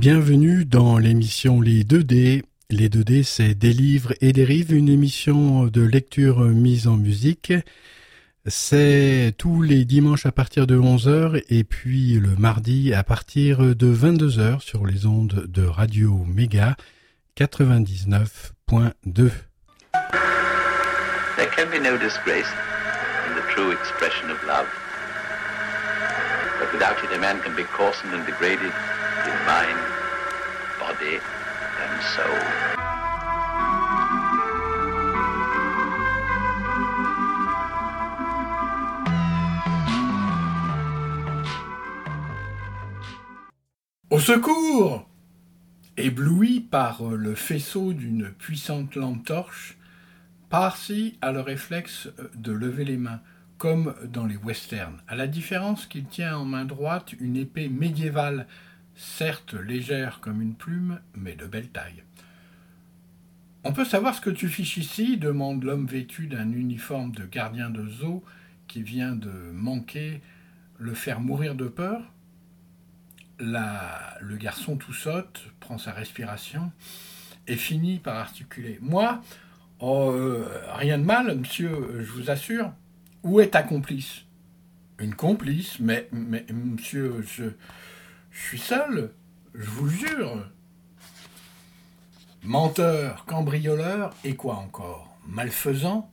Bienvenue dans l'émission Les 2D. Les 2D, c'est Des livres et dérives, une émission de lecture mise en musique. C'est tous les dimanches à partir de 11h et puis le mardi à partir de 22h sur les ondes de Radio Méga 99.2. There can be no disgrace in the true expression of love. But without it, a man can be coarsened and degraded in mind, Au secours! Ébloui par le faisceau d'une puissante lampe torche, Parsi a le réflexe de lever les mains comme dans les westerns, à la différence qu'il tient en main droite une épée médiévale, certes légère comme une plume, mais de belle taille. On peut savoir ce que tu fiches ici demande l'homme vêtu d'un uniforme de gardien de zoo qui vient de manquer le faire mourir de peur. le garçon tout saute, prend sa respiration et finit par articuler. Moi, oh, euh, rien de mal, monsieur, je vous assure. Où est ta complice Une complice mais, mais, monsieur, je, je suis seul, je vous jure. Menteur, cambrioleur et quoi encore? Malfaisant?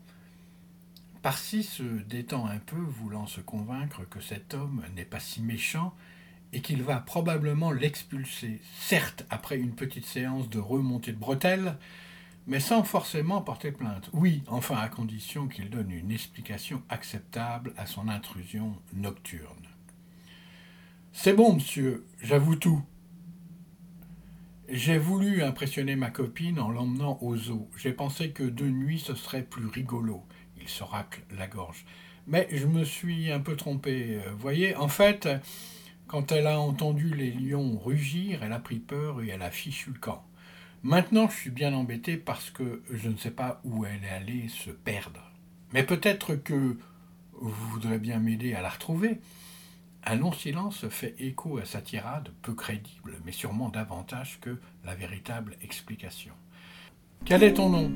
Parsi se détend un peu, voulant se convaincre que cet homme n'est pas si méchant et qu'il va probablement l'expulser, certes après une petite séance de remontée de bretelles, mais sans forcément porter plainte. Oui, enfin à condition qu'il donne une explication acceptable à son intrusion nocturne. C'est bon, monsieur, j'avoue tout. J'ai voulu impressionner ma copine en l'emmenant au zoo. J'ai pensé que de nuit ce serait plus rigolo. Il se racle la gorge. Mais je me suis un peu trompé. Voyez, en fait, quand elle a entendu les lions rugir, elle a pris peur et elle a fichu le camp. Maintenant, je suis bien embêté parce que je ne sais pas où elle est allée se perdre. Mais peut-être que vous voudrez bien m'aider à la retrouver. Un long silence fait écho à sa tirade, peu crédible, mais sûrement davantage que la véritable explication. Quel est ton nom?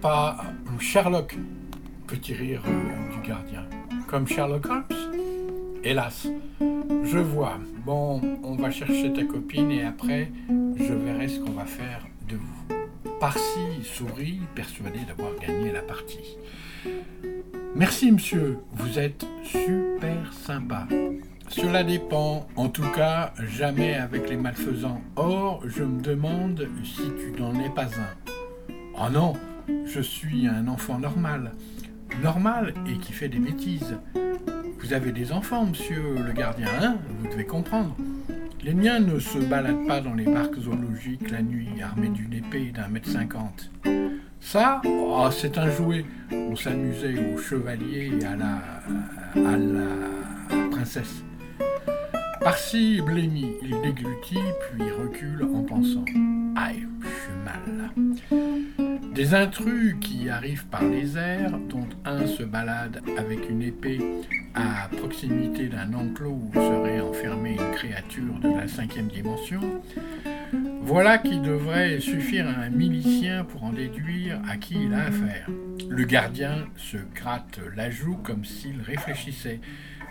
Pas Sherlock, petit rire euh, du gardien. Comme Sherlock Holmes? Hélas, je vois. Bon, on va chercher ta copine et après, je verrai ce qu'on va faire de vous. Parsi sourit, persuadé d'avoir gagné la partie. Merci, monsieur, vous êtes super sympa. Cela dépend, en tout cas, jamais avec les malfaisants. Or, je me demande si tu n'en es pas un. Oh non, je suis un enfant normal. Normal et qui fait des bêtises. Vous avez des enfants, monsieur le gardien, hein Vous devez comprendre. Les miens ne se baladent pas dans les parcs zoologiques la nuit armés d'une épée d'un mètre cinquante. Ça, oh, c'est un jouet. On s'amusait au chevalier et à la, princesse. Par-ci, blêmi, il déglutit, puis recule en pensant Aïe, je suis mal. Des intrus qui arrivent par les airs, dont un se balade avec une épée à proximité d'un enclos où serait enfermée une créature de la cinquième dimension, voilà qui devrait suffire à un milicien pour en déduire à qui il a affaire. Le gardien se gratte la joue comme s'il réfléchissait,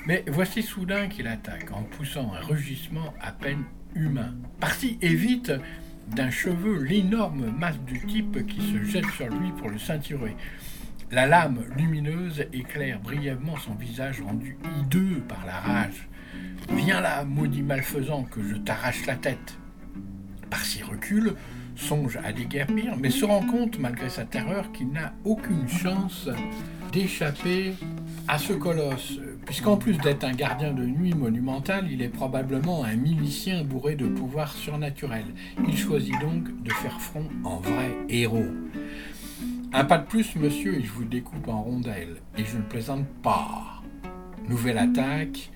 mais voici soudain qu'il attaque en poussant un rugissement à peine humain. Parti évite d'un cheveu l'énorme masse du type qui se jette sur lui pour le ceinturer. La lame lumineuse éclaire brièvement son visage rendu hideux par la rage. Viens là, maudit malfaisant, que je t'arrache la tête. Par-ci recule, songe à déguerpir, mais se rend compte, malgré sa terreur, qu'il n'a aucune chance d'échapper à ce colosse, puisqu'en plus d'être un gardien de nuit monumental, il est probablement un milicien bourré de pouvoirs surnaturels. Il choisit donc de faire front en vrai héros. Un pas de plus, monsieur, et je vous découpe en rondelles, et je ne plaisante pas. Nouvelle attaque,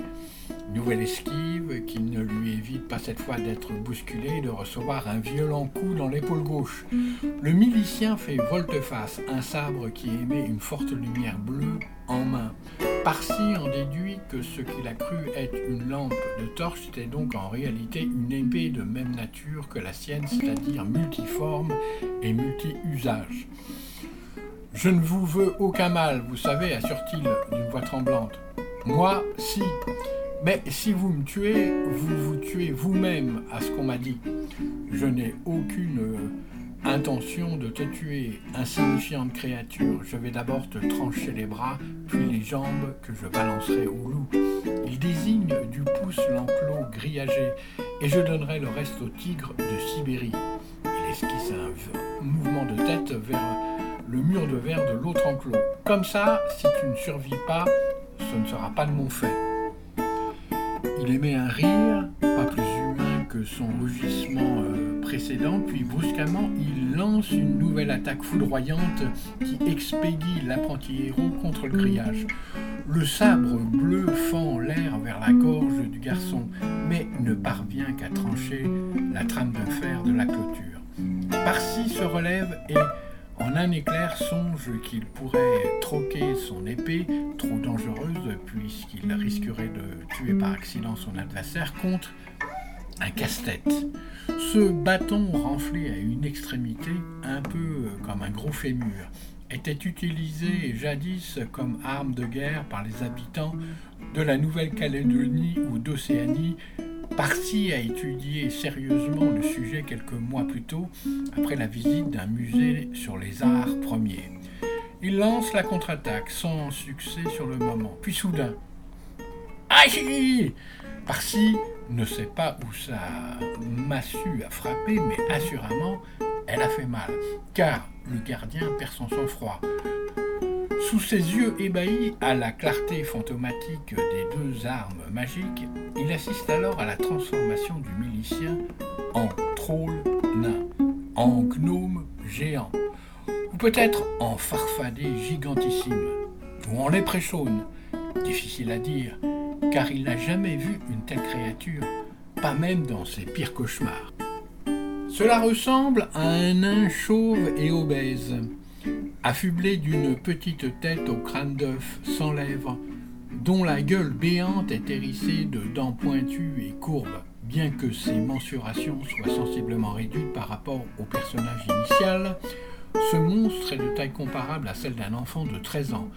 Nouvelle esquive qui ne lui évite pas cette fois d'être bousculé et de recevoir un violent coup dans l'épaule gauche. Le milicien fait volte-face, un sabre qui émet une forte lumière bleue en main. Parsi en déduit que ce qu'il a cru être une lampe de torche était donc en réalité une épée de même nature que la sienne, c'est-à-dire multiforme et multi-usage. Je ne vous veux aucun mal, vous savez, assure-t-il d'une voix tremblante. Moi, si. Mais si vous me tuez, vous vous tuez vous-même, à ce qu'on m'a dit. Je n'ai aucune euh, intention de te tuer, insignifiante créature. Je vais d'abord te trancher les bras, puis les jambes que je balancerai au loup. Il désigne du pouce l'enclos grillagé, et je donnerai le reste au tigre de Sibérie. Il esquisse un mouvement de tête vers le mur de verre de l'autre enclos. Comme ça, si tu ne survis pas, ce ne sera pas de mon fait. Il émet un rire, pas plus humain que son rugissement euh, précédent, puis brusquement il lance une nouvelle attaque foudroyante qui expédie l'apprenti héros contre le grillage. Le sabre bleu fend l'air vers la gorge du garçon, mais ne parvient qu'à trancher la trame de fer de la clôture. Parsi se relève et en un éclair songe qu'il pourrait troquer son épée, trop dangereuse puisqu'il risquerait de tuer par accident son adversaire, contre un casse-tête. Ce bâton renflé à une extrémité, un peu comme un gros fémur, était utilisé jadis comme arme de guerre par les habitants de la Nouvelle-Calédonie ou d'Océanie Parsi a étudié sérieusement le sujet quelques mois plus tôt, après la visite d'un musée sur les arts premiers. Il lance la contre-attaque sans succès sur le moment. Puis soudain, Aïe Parsi ne sait pas où sa massue a frappé, mais assurément, elle a fait mal, car le gardien perd son sang-froid. Sous ses yeux ébahis à la clarté fantomatique des deux armes magiques, il assiste alors à la transformation du milicien en troll nain, en gnome géant, ou peut-être en farfadet gigantissime, ou en léprechaune, difficile à dire, car il n'a jamais vu une telle créature, pas même dans ses pires cauchemars. Cela ressemble à un nain chauve et obèse, affublé d'une petite tête au crâne d'œuf, sans lèvres, dont la gueule béante est hérissée de dents pointues et courbes, bien que ses mensurations soient sensiblement réduites par rapport au personnage initial, ce monstre est de taille comparable à celle d'un enfant de 13 ans.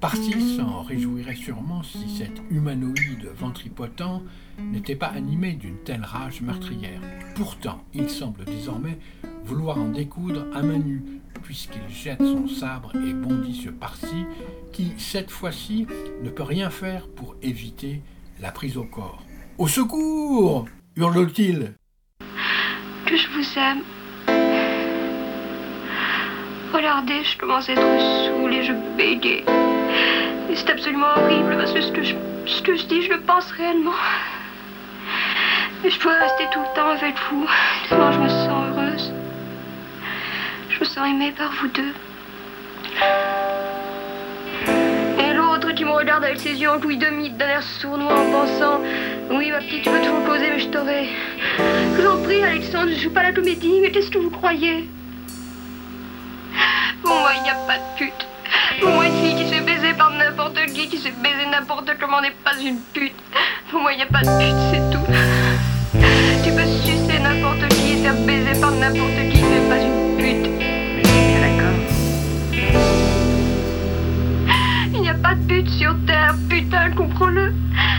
Parsi s'en réjouirait sûrement si cet humanoïde ventripotent n'était pas animé d'une telle rage meurtrière. Pourtant, il semble désormais vouloir en découdre à main nue, puisqu'il jette son sabre et bondit sur Parsi, qui, cette fois-ci, ne peut rien faire pour éviter la prise au corps. Au secours hurle-t-il. Que je vous aime. Regardez, je commence à être saoul et je bégaye. Et c'est absolument horrible parce que ce que, je, dis, je le pense réellement. Et je pourrais rester tout le temps avec vous, tellement je me sens me sens aimée par vous deux. Et l'autre qui me regarde avec ses yeux en de demi d'un air sournois en pensant Oui, ma petite, tu peux toujours causer, mais je t'aurai. Je vous en prie, Alexandre, je joue pas la comédie, mais qu'est-ce que vous croyez? Pour moi, il n'y a pas de pute. Pour moi, une fille qui se fait baiser par n'importe qui, qui se fait baiser n'importe comment n'est pas une pute. Pour moi, il n'y a pas de pute, c'est tout. Tu peux sucer n'importe qui et faire baiser par n'importe qui, mais pas une pute. N'y a pas de pute sur Terre, putain, comprends-le.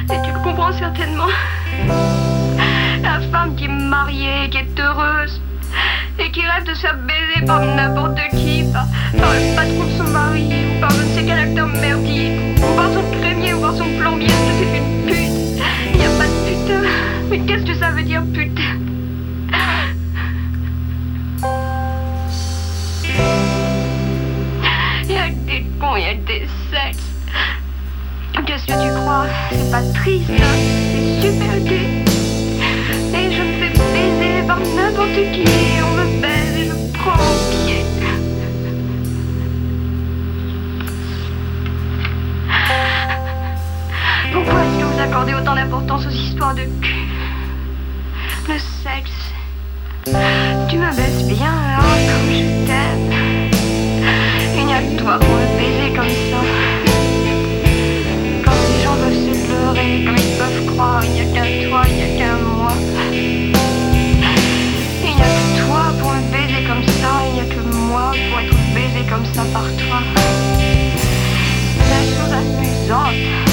Et tu le comprends certainement. La femme qui est mariée, qui est heureuse, et qui rêve de se faire baiser par n'importe qui, par, le patron de son mari, ou par un de ses caractères merdiques, ou par son crémier, ou par son plombier, c'est une pute. Il n'y a pas de putain. Mais qu'est-ce que ça veut dire putain que tu crois C'est pas triste, hein c'est super gay. Et je me fais baiser par n'importe qui, on me baise et je prends pied. Pourquoi est-ce que vous accordez autant d'importance aux histoires de cul? Le sexe. Tu me baisses bien, hein, comme je t'aime. Il n'y a que toi pour me baiser comme ça. comme ça par toi. La chose amusante.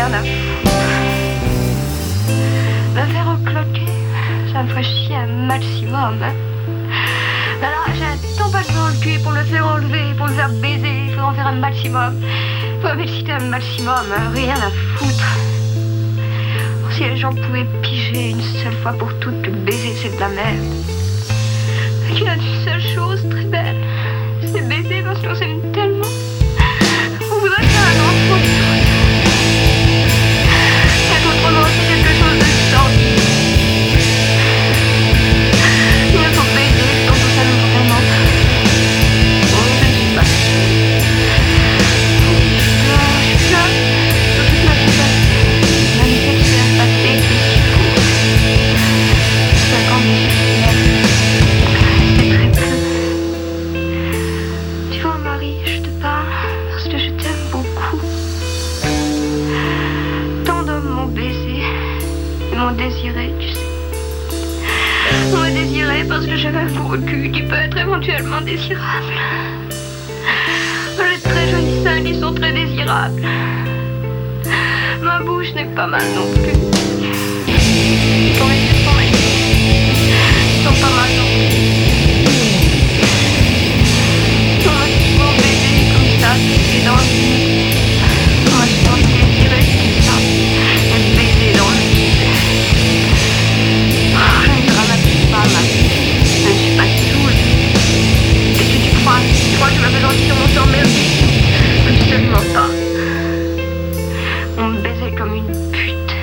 à foutre. Me faire encloquer, ça me ferait chier un maximum. Alors, j'attends pas de dans le cul pour le faire enlever, pour le faire baiser, faut en faire un maximum. Faut m'exciter un maximum, rien à foutre. Si les gens pouvaient piger une seule fois pour toutes que baiser c'est de la merde. Il y a une seule chose très belle. Que j'avais un beau cul qui peut être éventuellement désirable. De très jolis seins qui sont très désirables. Ma bouche n'est pas mal non plus. Ton les yeux sont magnifiques. Ils sont pas mal non plus. On m'a souvent baisé comme ça, baisé dans Absolument pas. On me baisait comme une pute.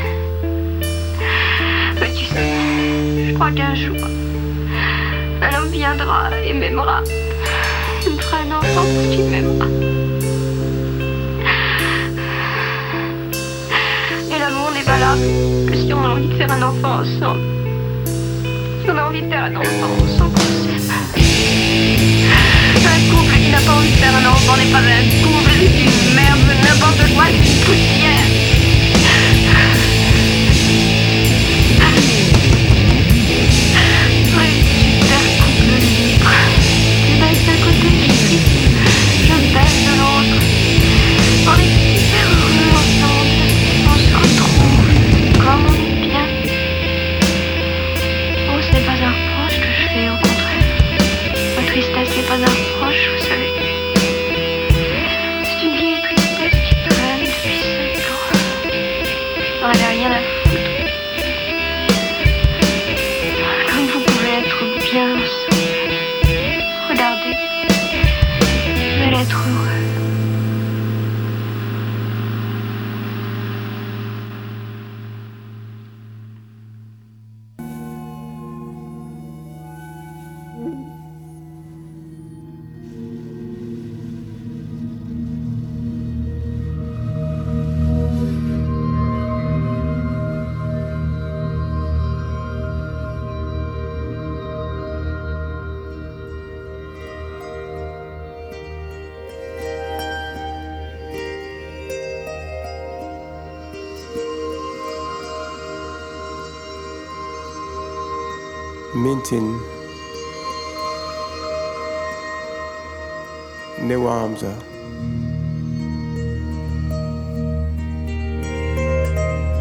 Mais tu sais, je crois qu'un jour, un homme viendra et m'aimera. Il me fera un enfant parce qu'il m'aimera. Et l'amour n'est valable que si on a envie de faire un enfant ensemble. Si on a envie de faire un enfant ensemble, on. N'a pas envie de faire un enfant n'est pas un couple, c'est une merde, n'importe quoi, c'est une poussière. Newamza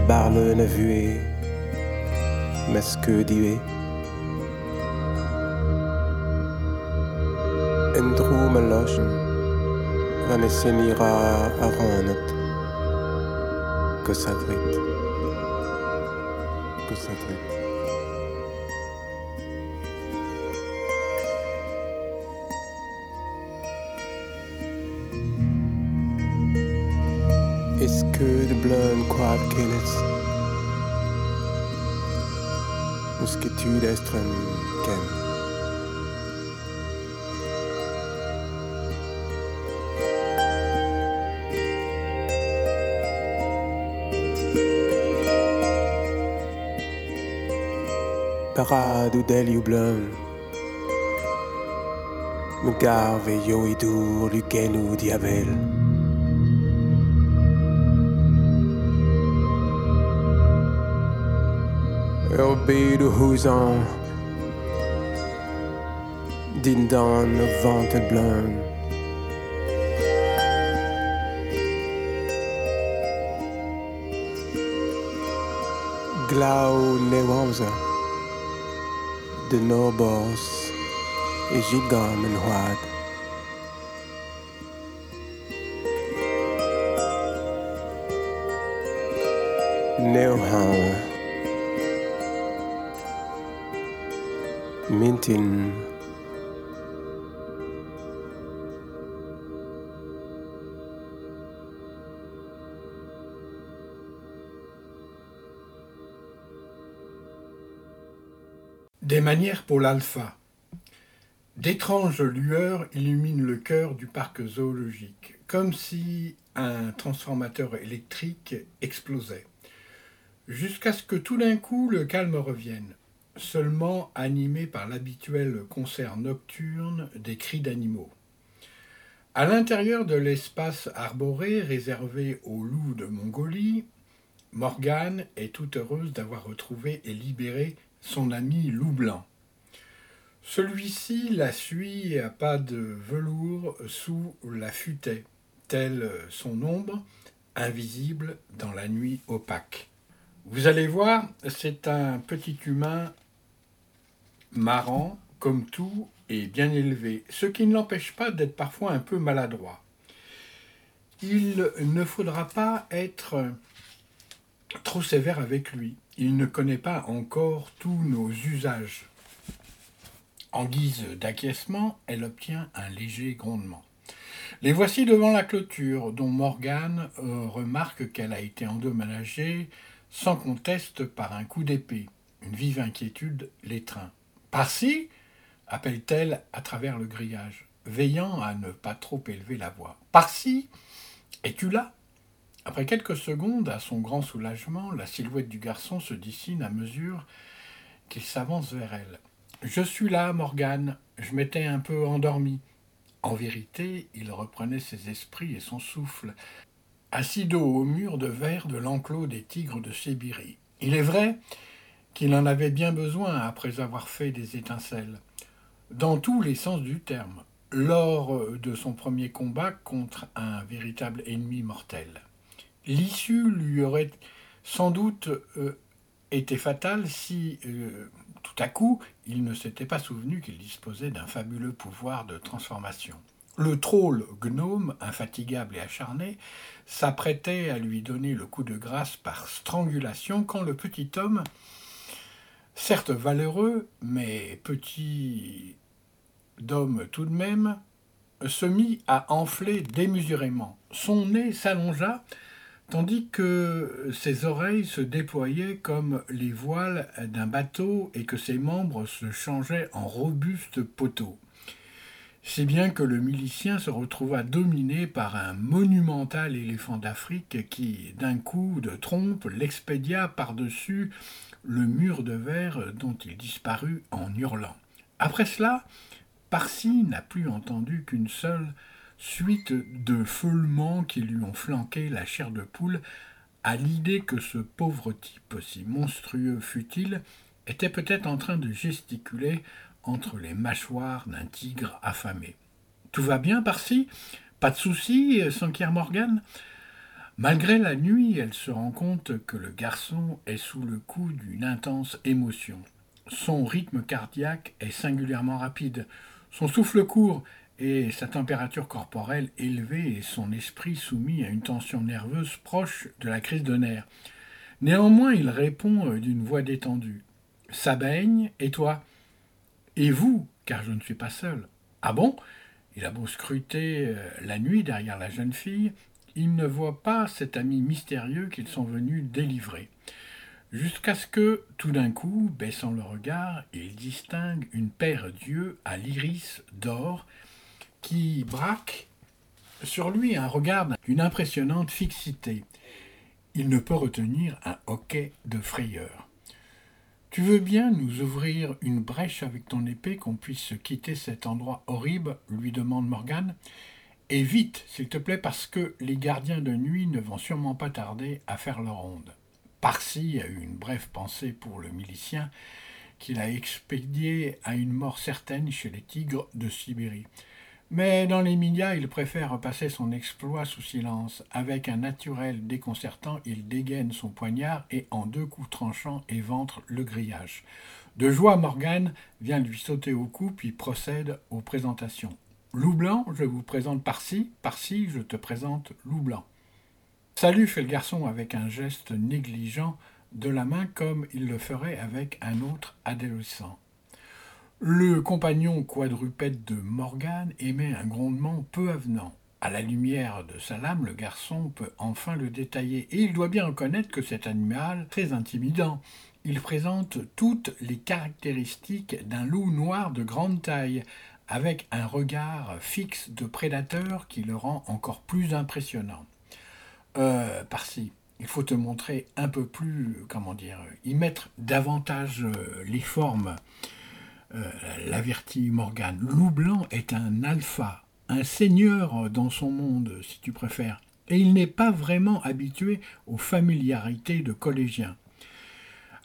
Barle na vue Meske diwe Endru meloschen Van essenira aranet Gussadrit Gussadrit que de blonde quad kennis Musketu d'estren ken deli ou blonde Me garve yo idur luken ou diabel pays de hoezang. the dawn of vaunted blown. Glau lewamza. De nobos. E jigam en huad. Neuhauer. Des manières pour l'alpha. D'étranges lueurs illuminent le cœur du parc zoologique, comme si un transformateur électrique explosait. Jusqu'à ce que tout d'un coup le calme revienne, seulement animé par l'habituel concert nocturne des cris d'animaux. À l'intérieur de l'espace arboré réservé aux loups de Mongolie, Morgane est toute heureuse d'avoir retrouvé et libéré son ami loup blanc. Celui-ci la suit à pas de velours sous la futaie, telle son ombre, invisible dans la nuit opaque. Vous allez voir, c'est un petit humain marrant, comme tout, et bien élevé, ce qui ne l'empêche pas d'être parfois un peu maladroit. Il ne faudra pas être trop sévère avec lui. Il ne connaît pas encore tous nos usages. En guise d'acquiescement, elle obtient un léger grondement. Les voici devant la clôture, dont Morgane euh, remarque qu'elle a été endommagée sans conteste par un coup d'épée. Une vive inquiétude l'étreint. Par-ci appelle-t-elle à travers le grillage, veillant à ne pas trop élever la voix. Par-ci Es-tu là? Après quelques secondes, à son grand soulagement, la silhouette du garçon se dessine à mesure qu'il s'avance vers elle. Je suis là, Morgane. Je m'étais un peu endormi. En vérité, il reprenait ses esprits et son souffle, assis dos au mur de verre de l'enclos des tigres de Sibérie. Il est vrai qu'il en avait bien besoin après avoir fait des étincelles, dans tous les sens du terme, lors de son premier combat contre un véritable ennemi mortel. L'issue lui aurait sans doute euh, été fatale si, euh, tout à coup, il ne s'était pas souvenu qu'il disposait d'un fabuleux pouvoir de transformation. Le troll gnome, infatigable et acharné, s'apprêtait à lui donner le coup de grâce par strangulation quand le petit homme, certes valeureux, mais petit d'homme tout de même, se mit à enfler démesurément. Son nez s'allongea, tandis que ses oreilles se déployaient comme les voiles d'un bateau et que ses membres se changeaient en robustes poteaux. Si bien que le milicien se retrouva dominé par un monumental éléphant d'Afrique qui, d'un coup de trompe, l'expédia par-dessus le mur de verre dont il disparut en hurlant. Après cela, Parsi n'a plus entendu qu'une seule suite de feulements qui lui ont flanqué la chair de poule à l'idée que ce pauvre type, si monstrueux fut-il, était peut-être en train de gesticuler entre les mâchoires d'un tigre affamé. Tout va bien par-ci Pas de soucis, s'enquiert Morgane Malgré la nuit, elle se rend compte que le garçon est sous le coup d'une intense émotion. Son rythme cardiaque est singulièrement rapide, son souffle court et sa température corporelle élevée et son esprit soumis à une tension nerveuse proche de la crise de nerfs. Néanmoins, il répond d'une voix détendue. Ça baigne, et toi Et vous, car je ne suis pas seul. Ah bon? Il a beau scruter euh, la nuit derrière la jeune fille, il ne voit pas cet ami mystérieux qu'ils sont venus délivrer. Jusqu'à ce que, tout d'un coup, baissant le regard, il distingue une paire d'yeux à l'iris d'or qui braque sur lui un regard d'une impressionnante fixité. Il ne peut retenir un hoquet de frayeur. Tu veux bien nous ouvrir une brèche avec ton épée qu'on puisse quitter cet endroit horrible? lui demande Morgane. Et vite, s'il te plaît, parce que les gardiens de nuit ne vont sûrement pas tarder à faire leur ronde. Parsi a eu une brève pensée pour le milicien qu'il a expédié à une mort certaine chez les tigres de Sibérie Mais dans les médias, il préfère passer son exploit sous silence. Avec un naturel déconcertant, il dégaine son poignard et en deux coups tranchants éventre le grillage. De joie, Morgane vient lui sauter au cou puis procède aux présentations. Loup blanc, je vous présente Parsi. Parsi, je te présente Loup blanc. Salut, fait le garçon avec un geste négligent de la main comme il le ferait avec un autre adolescent. Le compagnon quadrupède de Morgane émet un grondement peu avenant. À la lumière de sa lame, le garçon peut enfin le détailler, et il doit bien reconnaître que cet animal, très intimidant, il présente toutes les caractéristiques d'un loup noir de grande taille, avec un regard fixe de prédateur qui le rend encore plus impressionnant. Euh, par-ci, il faut te montrer un peu plus, comment dire, y mettre davantage euh, les formes euh, l'avertit Morgan. Loup Blanc est un alpha, un seigneur dans son monde, si tu préfères, et il n'est pas vraiment habitué aux familiarités de collégiens.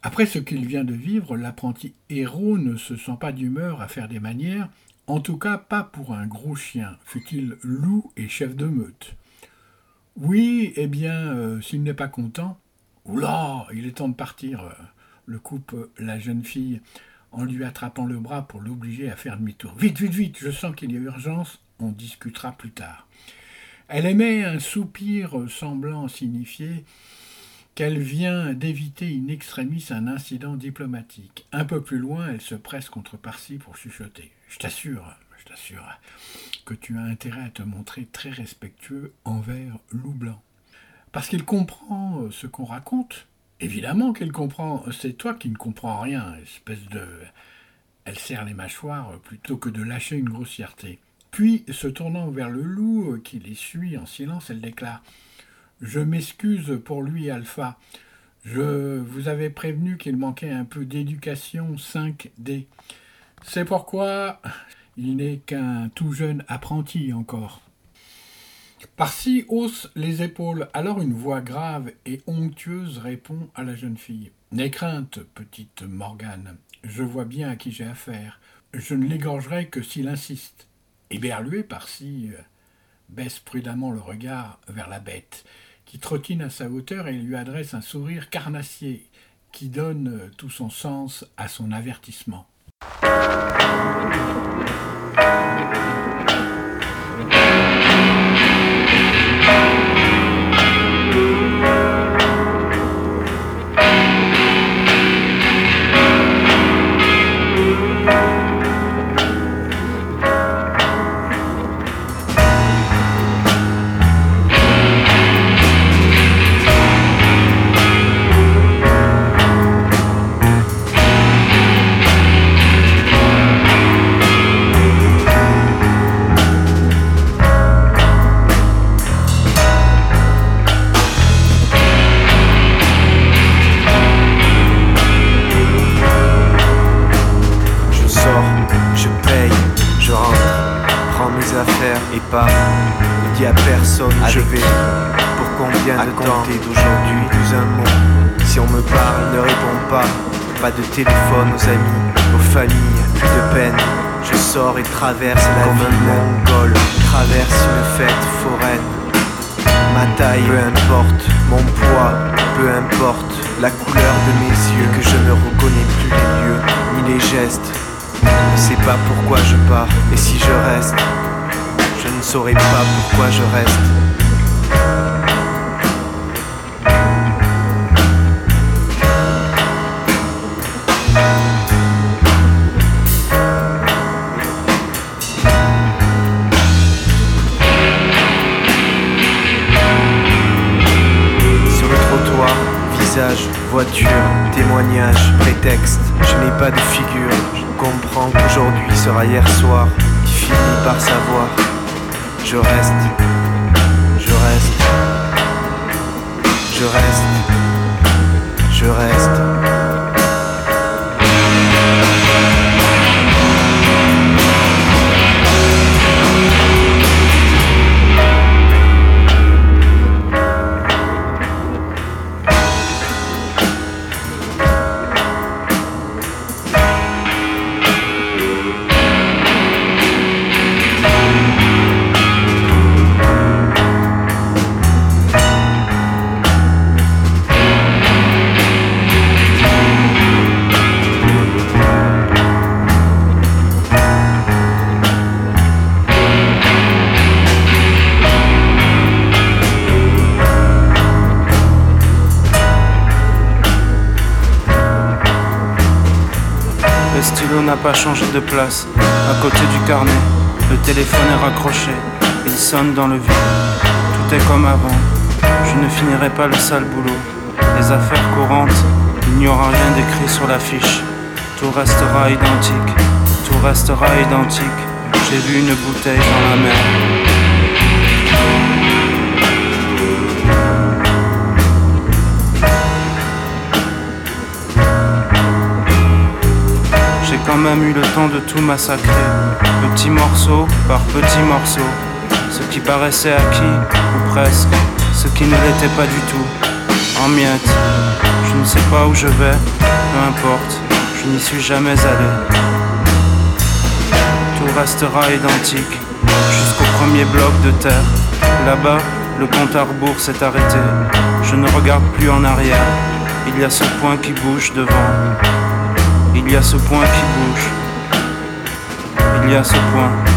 Après ce qu'il vient de vivre, l'apprenti héros ne se sent pas d'humeur à faire des manières, en tout cas pas pour un gros chien, fût-il loup et chef de meute. Oui, eh bien, euh, s'il n'est pas content, oula, il est temps de partir, le coupe la jeune fille en lui attrapant le bras pour l'obliger à faire demi-tour. Vite, vite, vite, je sens qu'il y a urgence, on discutera plus tard. Elle émet un soupir semblant signifier qu'elle vient d'éviter in extremis un incident diplomatique. Un peu plus loin, elle se presse contre Parsi pour chuchoter. Je t'assure, je t'assure, que tu as intérêt à te montrer très respectueux envers Loup Blanc. Parce qu'il comprend ce qu'on raconte, Évidemment qu'elle comprend. C'est toi qui ne comprends rien, espèce de. Elle serre les mâchoires plutôt que de lâcher une grossièreté. Puis, se tournant vers le loup qui les suit en silence, elle déclare Je m'excuse pour lui, Alpha. Je vous avais prévenu qu'il manquait un peu d'éducation 5D. C'est pourquoi il n'est qu'un tout jeune apprenti encore. Parsi hausse les épaules, alors une voix grave et onctueuse répond à la jeune fille. N'aie crainte, petite Morgane, je vois bien à qui j'ai affaire. Je ne l'égorgerai que s'il insiste. Éberlué, Parsi baisse prudemment le regard vers la bête, qui trottine à sa hauteur et lui adresse un sourire carnassier qui donne tout son sens à son avertissement. Place. À côté du carnet, le téléphone est raccroché. Il sonne dans le vide. Tout est comme avant. Je ne finirai pas le sale boulot. Les affaires courantes, il n'y aura rien d'écrit sur l'affiche. Tout restera identique. Tout restera identique. J'ai vu une bouteille dans la mer. Quand même eu le temps de tout massacrer, petit morceau par petit morceau. Ce qui paraissait acquis, ou presque, ce qui ne l'était pas du tout, en miettes. Je ne sais pas où je vais, peu importe, je n'y suis jamais allé. Tout restera identique, jusqu'au premier bloc de terre. Là-bas, le compte à rebours s'est arrêté. Je ne regarde plus en arrière. Il y a ce point qui bouge devant. Il y a ce point qui bouge. Il y a ce point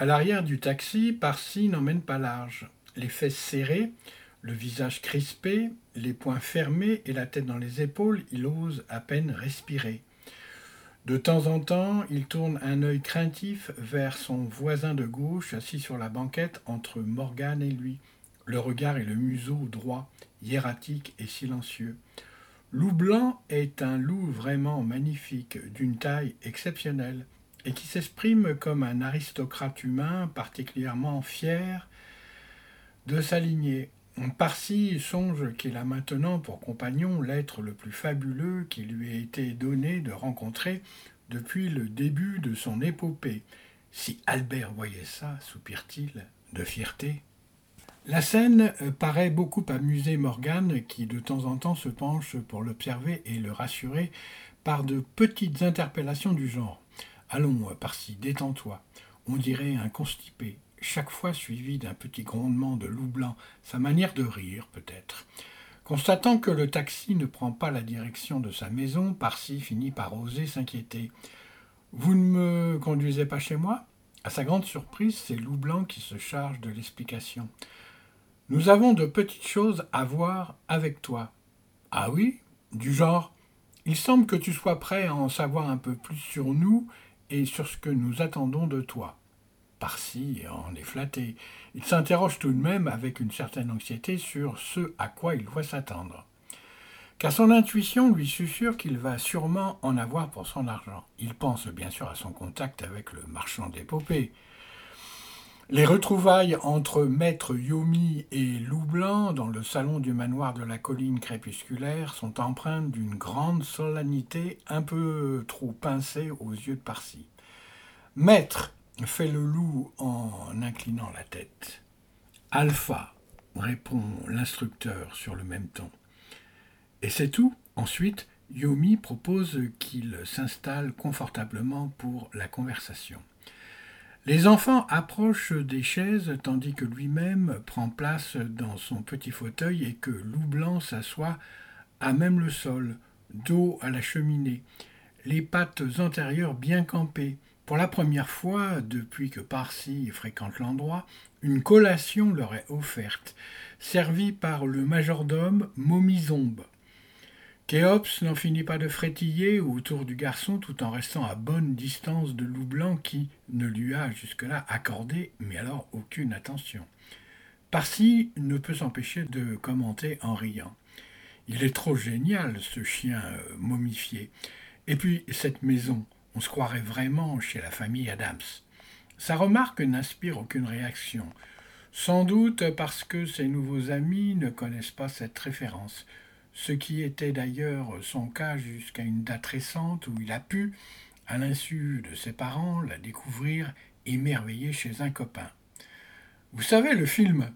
À l'arrière du taxi, Parsi n'emmène pas large. Les fesses serrées, le visage crispé, les poings fermés et la tête dans les épaules, il ose à peine respirer. De temps en temps, il tourne un œil craintif vers son voisin de gauche assis sur la banquette entre Morgane et lui, le regard et le museau droit, hiératique et silencieux. Loup blanc est un loup vraiment magnifique, d'une taille exceptionnelle et qui s'exprime comme un aristocrate humain particulièrement fier de sa lignée. Parsi songe qu'il a maintenant pour compagnon l'être le plus fabuleux qui lui ait été donné de rencontrer depuis le début de son épopée. Si Albert voyait ça, soupire-t-il, de fierté. La scène paraît beaucoup amuser Morgane, qui de temps en temps se penche pour l'observer et le rassurer par de petites interpellations du genre. Allons, par-ci, détends-toi. On dirait un constipé, chaque fois suivi d'un petit grondement de loup blanc, sa manière de rire peut-être. Constatant que le taxi ne prend pas la direction de sa maison, Parsi finit par oser s'inquiéter. Vous ne me conduisez pas chez moi? À sa grande surprise, c'est Loup Blanc qui se charge de l'explication. Nous avons de petites choses à voir avec toi. Ah oui? Du genre, il semble que tu sois prêt à en savoir un peu plus sur nous et sur ce que nous attendons de toi. Par-ci, en est flatté. Il s'interroge tout de même avec une certaine anxiété sur ce à quoi il doit s'attendre. Car son intuition lui susurre qu'il va sûrement en avoir pour son argent. Il pense bien sûr à son contact avec le marchand d'épopées. Les retrouvailles entre Maître Yomi et Loup Blanc dans le salon du manoir de la colline crépusculaire sont empreintes d'une grande solennité un peu trop pincée aux yeux de Parsi. Maître, fait le loup en inclinant la tête. Alpha, répond l'instructeur sur le même ton. Et c'est tout. Ensuite, Yomi propose qu'il s'installe confortablement pour la conversation. Les enfants approchent des chaises tandis que lui-même prend place dans son petit fauteuil et que Loup Blanc s'assoit à même le sol, dos à la cheminée, les pattes antérieures bien campées. Pour la première fois, depuis que Parsi fréquente l'endroit, une collation leur est offerte, servie par le majordome Momizombe. Kéops n'en finit pas de frétiller autour du garçon tout en restant à bonne distance de loup blanc qui ne lui a jusque-là accordé, mais alors aucune attention. Parsi ne peut s'empêcher de commenter en riant. Il est trop génial, ce chien euh, momifié. Et puis, cette maison, on se croirait vraiment chez la famille Adams. Sa remarque n'inspire aucune réaction. Sans doute parce que ses nouveaux amis ne connaissent pas cette référence ce qui était d'ailleurs son cas jusqu'à une date récente où il a pu, à l'insu de ses parents, la découvrir émerveillée chez un copain. Vous savez, le film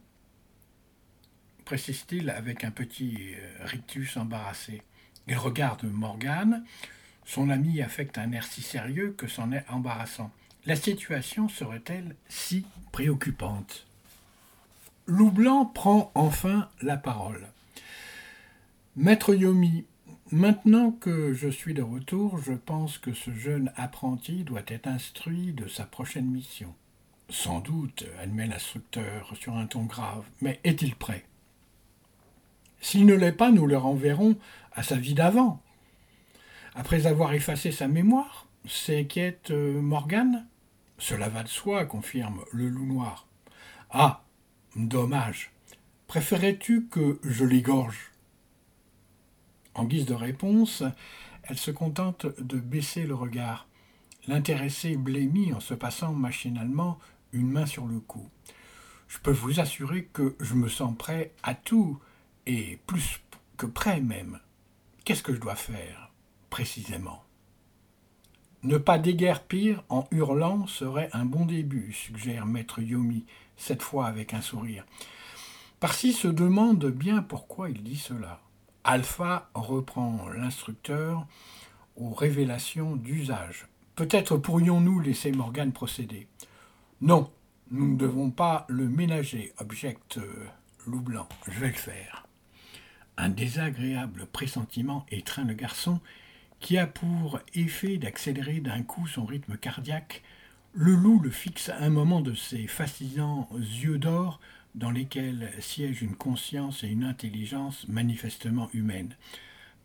précise-t-il avec un petit euh, rictus embarrassé. Il regarde Morgane. Son ami affecte un air si sérieux que c'en est embarrassant. La situation serait-elle si préoccupante? Loup Blanc prend enfin la parole. Maître Yomi, maintenant que je suis de retour, je pense que ce jeune apprenti doit être instruit de sa prochaine mission. Sans doute, admet l'instructeur sur un ton grave, mais est-il prêt? S'il ne l'est pas, nous le renverrons à sa vie d'avant. Après avoir effacé sa mémoire, s'inquiète euh, Morgane Cela va de soi, confirme le loup noir. Ah, dommage. Préférais-tu que je l'égorge? En guise de réponse, elle se contente de baisser le regard. L'intéressé blêmit en se passant machinalement une main sur le cou. Je peux vous assurer que je me sens prêt à tout, et plus que prêt même. Qu'est-ce que je dois faire, précisément? Ne pas déguerpir en hurlant serait un bon début, suggère maître Yomi, cette fois avec un sourire. Parsi se demande bien pourquoi il dit cela. Alpha reprend l'instructeur aux révélations d'usage. Peut-être pourrions-nous laisser Morgane procéder. Non, nous ne devons pas le ménager, objecte euh, Loup Blanc. Je vais le faire. Un désagréable pressentiment étreint le garçon, qui a pour effet d'accélérer d'un coup son rythme cardiaque. Le loup le fixe un moment de ses fascinants yeux d'or dans lesquels siègent une conscience et une intelligence manifestement humaines.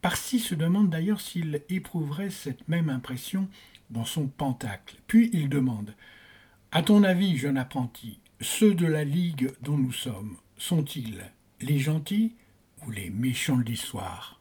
Parsi se demande d'ailleurs s'il éprouverait cette même impression dans son pentacle. Puis il demande À ton avis, jeune apprenti, ceux de la Ligue dont nous sommes sont-ils les gentils ou les méchants de l'histoire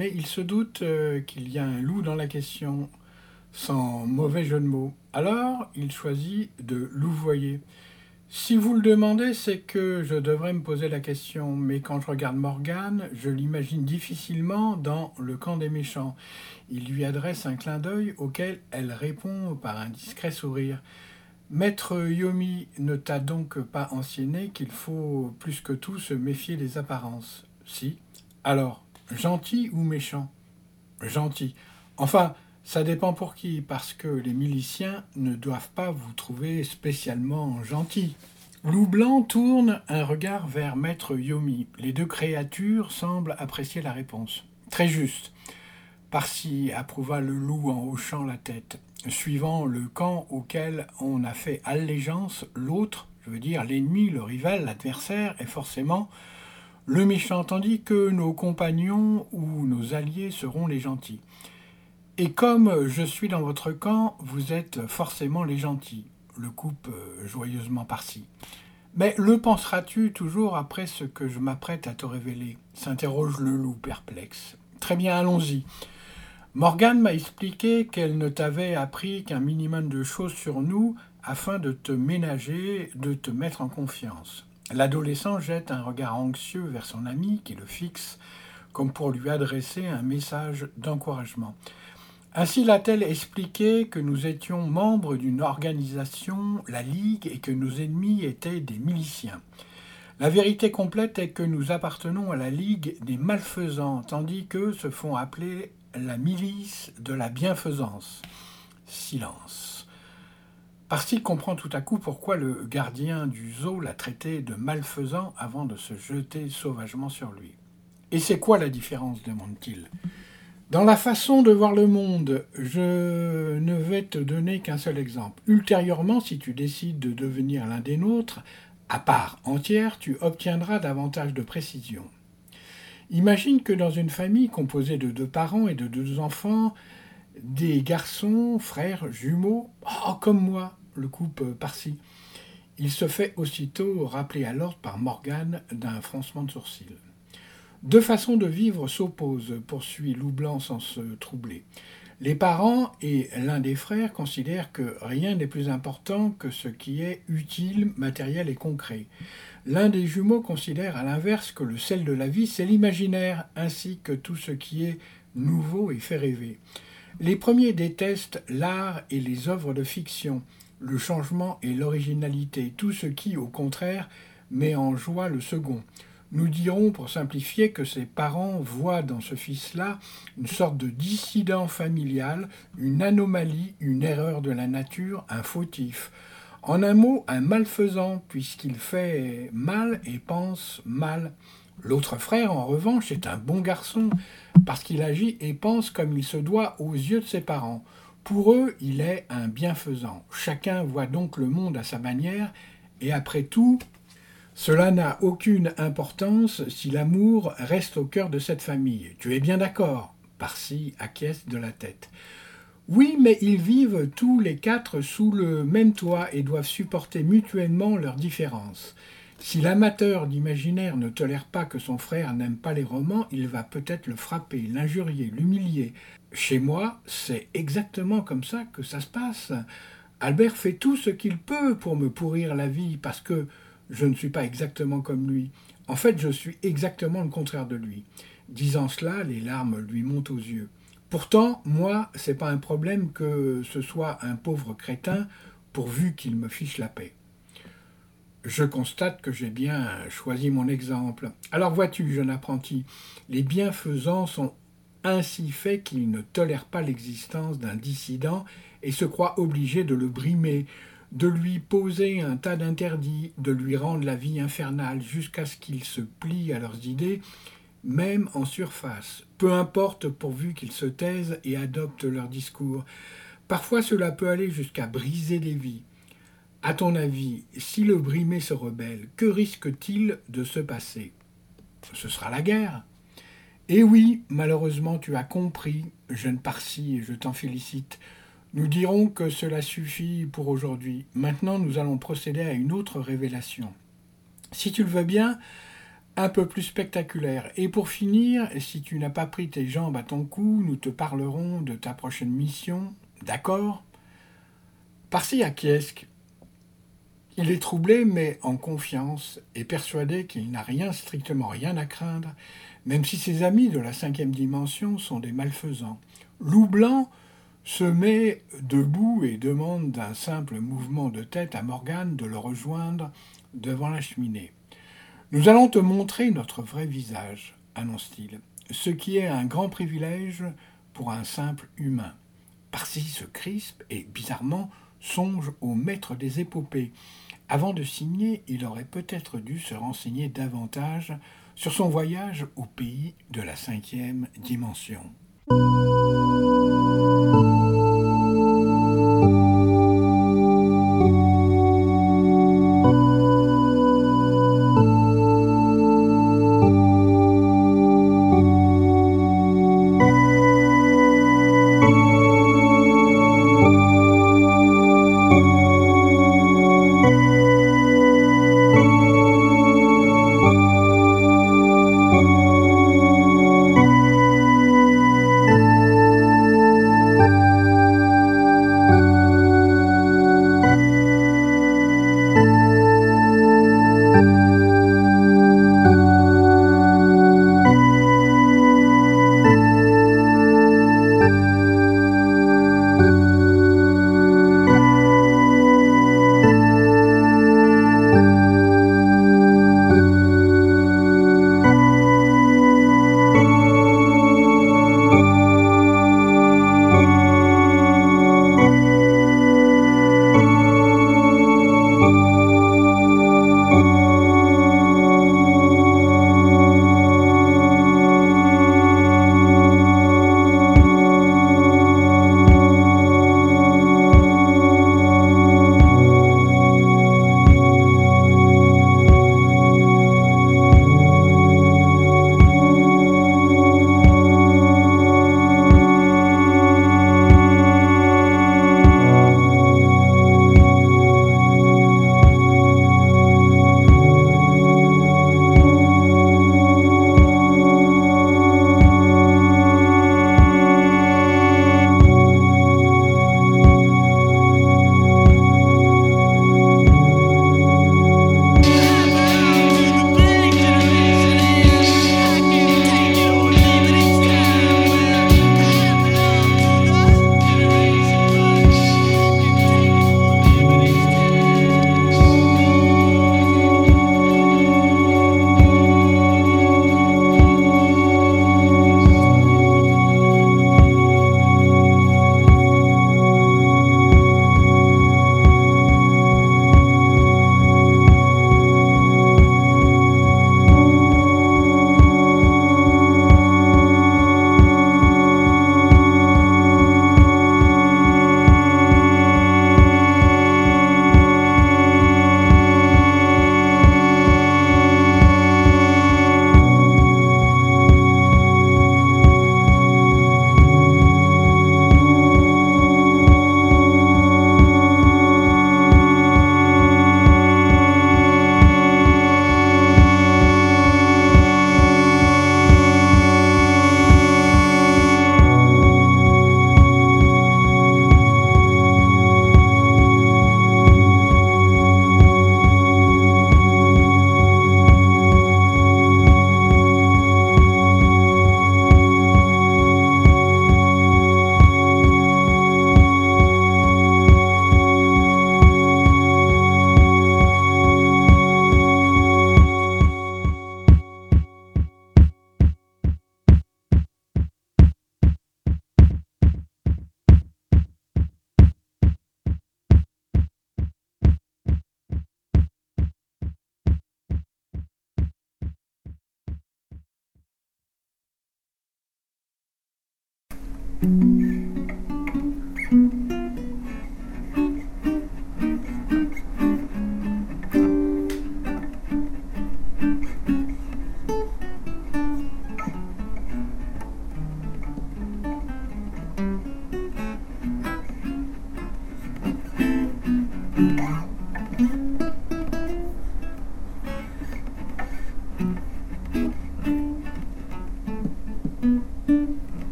mais il se doute euh, qu'il y a un loup dans la question, sans mauvais jeu de mots. Alors il choisit de louvoyer. Si vous le demandez, c'est que je devrais me poser la question, mais quand je regarde Morgane, je l'imagine difficilement dans le camp des méchants. Il lui adresse un clin d'œil auquel elle répond par un discret sourire. Maître Yomi ne t'a donc pas ancienné qu'il faut plus que tout se méfier des apparences. Si. Alors, gentil ou méchant? Gentil. Enfin, ça dépend pour qui, parce que les miliciens ne doivent pas vous trouver spécialement gentil. Loup Blanc tourne un regard vers Maître Yomi. Les deux créatures semblent apprécier la réponse. Très juste. Parsi approuva le loup en hochant la tête. Suivant le camp auquel on a fait allégeance, l'autre, je veux dire l'ennemi, le rival, l'adversaire, est forcément le méchant, tandis que nos compagnons ou nos alliés seront les gentils. Et comme je suis dans votre camp, vous êtes forcément les gentils, le coupe euh, joyeusement par-ci. Mais le penseras-tu toujours après ce que je m'apprête à te révéler s'interroge le loup perplexe. Très bien, allons-y. Morgane m'a expliqué qu'elle ne t'avait appris qu'un minimum de choses sur nous afin de te ménager, de te mettre en confiance. L'adolescent jette un regard anxieux vers son ami qui le fixe comme pour lui adresser un message d'encouragement. Ainsi l'a-t-elle expliqué que nous étions membres d'une organisation, la Ligue, et que nos ennemis étaient des miliciens. La vérité complète est que nous appartenons à la Ligue des malfaisants, tandis qu'eux se font appeler la milice de la bienfaisance. Silence. Parsi comprend tout à coup pourquoi le gardien du zoo l'a traité de malfaisant avant de se jeter sauvagement sur lui? Et c'est quoi la différence? demande-t-il. Dans la façon de voir le monde, je ne vais te donner qu'un seul exemple. Ultérieurement, si tu décides de devenir l'un des nôtres, à part entière, tu obtiendras davantage de précision. Imagine que dans une famille composée de deux parents et de deux enfants, des garçons, frères, jumeaux, oh, comme moi, le couple par-ci. Il se fait aussitôt rappeler à l'ordre par Morgane d'un froncement de sourcils. Deux façons de vivre s'opposent, poursuit Loup sans se troubler. Les parents et l'un des frères considèrent que rien n'est plus important que ce qui est utile, matériel et concret. L'un des jumeaux considère à l'inverse que le sel de la vie, c'est l'imaginaire, ainsi que tout ce qui est nouveau et fait rêver. Les premiers détestent l'art et les œuvres de fiction, le changement et l'originalité, tout ce qui, au contraire, met en joie le second. Nous dirons, pour simplifier, que ses parents voient dans ce fils-là une sorte de dissident familial, une anomalie, une erreur de la nature, un fautif. En un mot, un malfaisant, puisqu'il fait mal et pense mal. L'autre frère, en revanche, est un bon garçon, parce qu'il agit et pense comme il se doit aux yeux de ses parents. Pour eux, il est un bienfaisant. Chacun voit donc le monde à sa manière, et après tout, cela n'a aucune importance si l'amour reste au cœur de cette famille. Tu es bien d'accord? Parsi acquiesce de la tête. Oui, mais ils vivent tous les quatre sous le même toit et doivent supporter mutuellement leurs différences. Si l'amateur d'imaginaire ne tolère pas que son frère n'aime pas les romans, il va peut-être le frapper, l'injurier, l'humilier. Chez moi, c'est exactement comme ça que ça se passe. Albert fait tout ce qu'il peut pour me pourrir la vie parce que je ne suis pas exactement comme lui. En fait, je suis exactement le contraire de lui. Disant cela, les larmes lui montent aux yeux. Pourtant, moi, c'est pas un problème que ce soit un pauvre crétin, pourvu qu'il me fiche la paix. Je constate que j'ai bien choisi mon exemple. Alors vois-tu, jeune apprenti, les bienfaisants sont ainsi faits qu'ils ne tolèrent pas l'existence d'un dissident et se croient obligés de le brimer, de lui poser un tas d'interdits, de lui rendre la vie infernale jusqu'à ce qu'il se plie à leurs idées, même en surface, peu importe pourvu qu'ils se taisent et adoptent leur discours. Parfois cela peut aller jusqu'à briser des vies. À ton avis, si le brimé se rebelle, que risque-t-il de se passer? Ce sera la guerre. Et oui, malheureusement, tu as compris, jeune Parsi, et je t'en félicite. Nous dirons que cela suffit pour aujourd'hui. Maintenant, nous allons procéder à une autre révélation. Si tu le veux bien, un peu plus spectaculaire. Et pour finir, si tu n'as pas pris tes jambes à ton cou, nous te parlerons de ta prochaine mission. D'accord? Parsi acquiesque il est troublé, mais en confiance, et persuadé qu'il n'a rien, strictement rien à craindre, même si ses amis de la cinquième dimension sont des malfaisants. Loup Blanc se met debout et demande d'un simple mouvement de tête à Morgane de le rejoindre devant la cheminée. Nous allons te montrer notre vrai visage, annonce-t-il, ce qui est un grand privilège pour un simple humain. Parsi se crispe et, bizarrement, songe au maître des épopées, avant de signer, il aurait peut-être dû se renseigner davantage sur son voyage au pays de la cinquième dimension.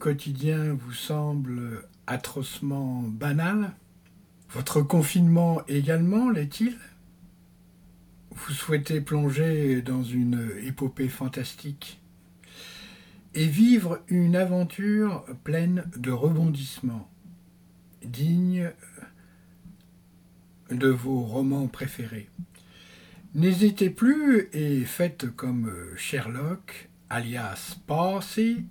Quotidien vous semble atrocement banal? Votre confinement également l'est-il? Vous souhaitez plonger dans une épopée fantastique et vivre une aventure pleine de rebondissements, digne de vos romans préférés. N'hésitez plus et faites comme Sherlock, alias Parsi,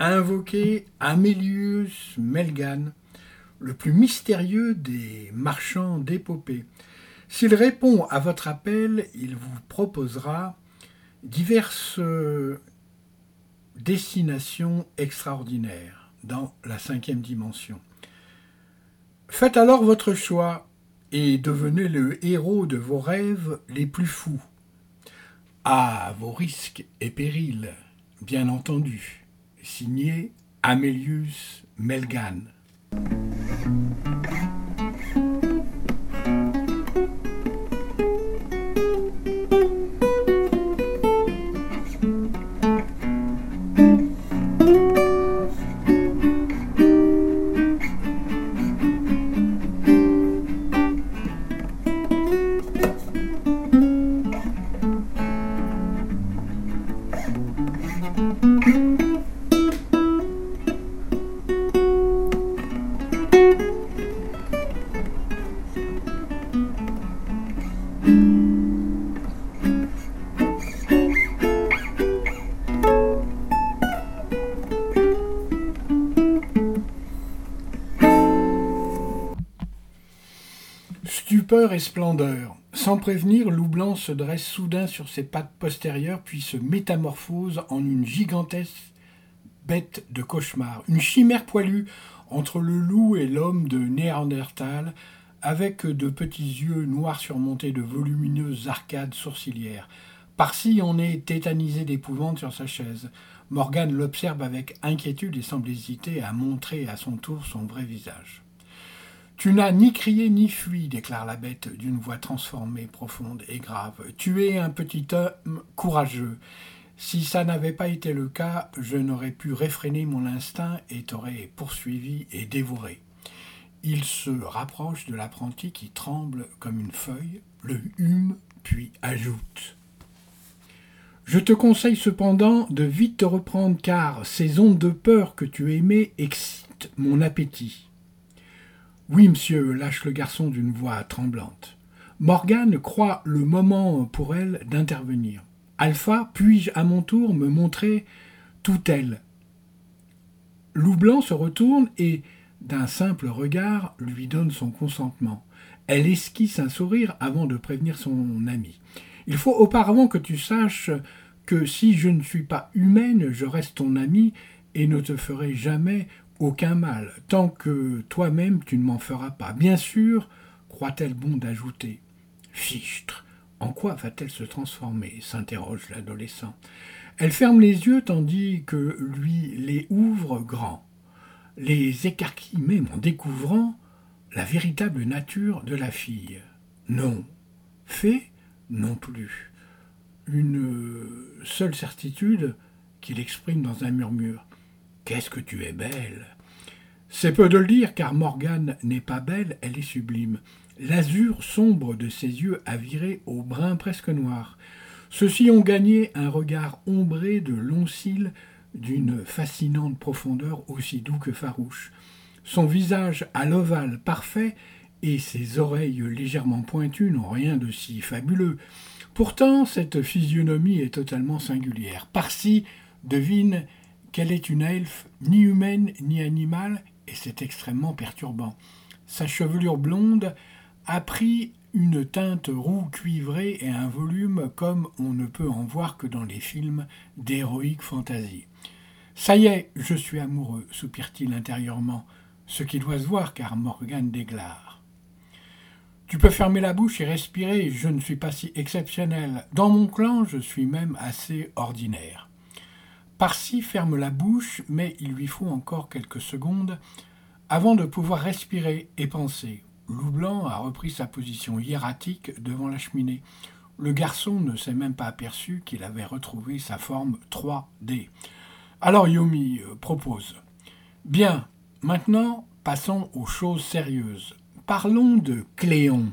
invoquer Amélius Melgan, le plus mystérieux des marchands d'épopées. S'il répond à votre appel, il vous proposera diverses destinations extraordinaires dans la cinquième dimension. Faites alors votre choix et devenez le héros de vos rêves les plus fous. À vos risques et périls, bien entendu signé Amélius Melgan. Sans prévenir, loup blanc se dresse soudain sur ses pattes postérieures, puis se métamorphose en une gigantesque bête de cauchemar, une chimère poilue entre le loup et l'homme de Néandertal, avec de petits yeux noirs surmontés de volumineuses arcades sourcilières. Par-ci, on est tétanisé d'épouvante sur sa chaise. Morgane l'observe avec inquiétude et semble hésiter à montrer à son tour son vrai visage. Tu n'as ni crié ni fui, déclare la bête d'une voix transformée, profonde et grave. Tu es un petit homme courageux. Si ça n'avait pas été le cas, je n'aurais pu réfréner mon instinct et t'aurais poursuivi et dévoré. Il se rapproche de l'apprenti qui tremble comme une feuille, le hume, puis ajoute. Je te conseille cependant de vite te reprendre car ces ondes de peur que tu aimais excitent mon appétit. Oui, monsieur, lâche le garçon d'une voix tremblante. Morgane croit le moment pour elle d'intervenir. Alpha, puis-je à mon tour me montrer tout elle? Loup Blanc se retourne et, d'un simple regard, lui donne son consentement. Elle esquisse un sourire avant de prévenir son ami. Il faut auparavant que tu saches que si je ne suis pas humaine, je reste ton ami et ne te ferai jamais aucun mal, tant que toi-même tu ne m'en feras pas. Bien sûr, croit-elle bon d'ajouter. Fichtre, en quoi va-t-elle se transformer s'interroge l'adolescent. Elle ferme les yeux tandis que lui les ouvre grands, les écarquille même en découvrant la véritable nature de la fille. Non. Fait Non plus. Une seule certitude qu'il exprime dans un murmure. Qu'est-ce que tu es belle C'est peu de le dire, car Morgane n'est pas belle, elle est sublime. L'azur sombre de ses yeux a viré au brun presque noir. Ceux-ci ont gagné un regard ombré de longs cils d'une fascinante profondeur aussi doux que farouche. Son visage à l'ovale parfait et ses oreilles légèrement pointues n'ont rien de si fabuleux. Pourtant, cette physionomie est totalement singulière. Parsi devine qu'elle est une elfe, ni humaine ni animale, et c'est extrêmement perturbant. Sa chevelure blonde a pris une teinte roux cuivrée et un volume comme on ne peut en voir que dans les films d'héroïque fantasy. Ça y est, je suis amoureux, soupire-t-il intérieurement, ce qui doit se voir car Morgane déglare. Tu peux fermer la bouche et respirer, je ne suis pas si exceptionnel. Dans mon clan, je suis même assez ordinaire. Parsi ferme la bouche, mais il lui faut encore quelques secondes avant de pouvoir respirer et penser. Loup Blanc a repris sa position hiératique devant la cheminée. Le garçon ne s'est même pas aperçu qu'il avait retrouvé sa forme 3D. Alors Yomi euh, propose. Bien, maintenant passons aux choses sérieuses. Parlons de Cléon.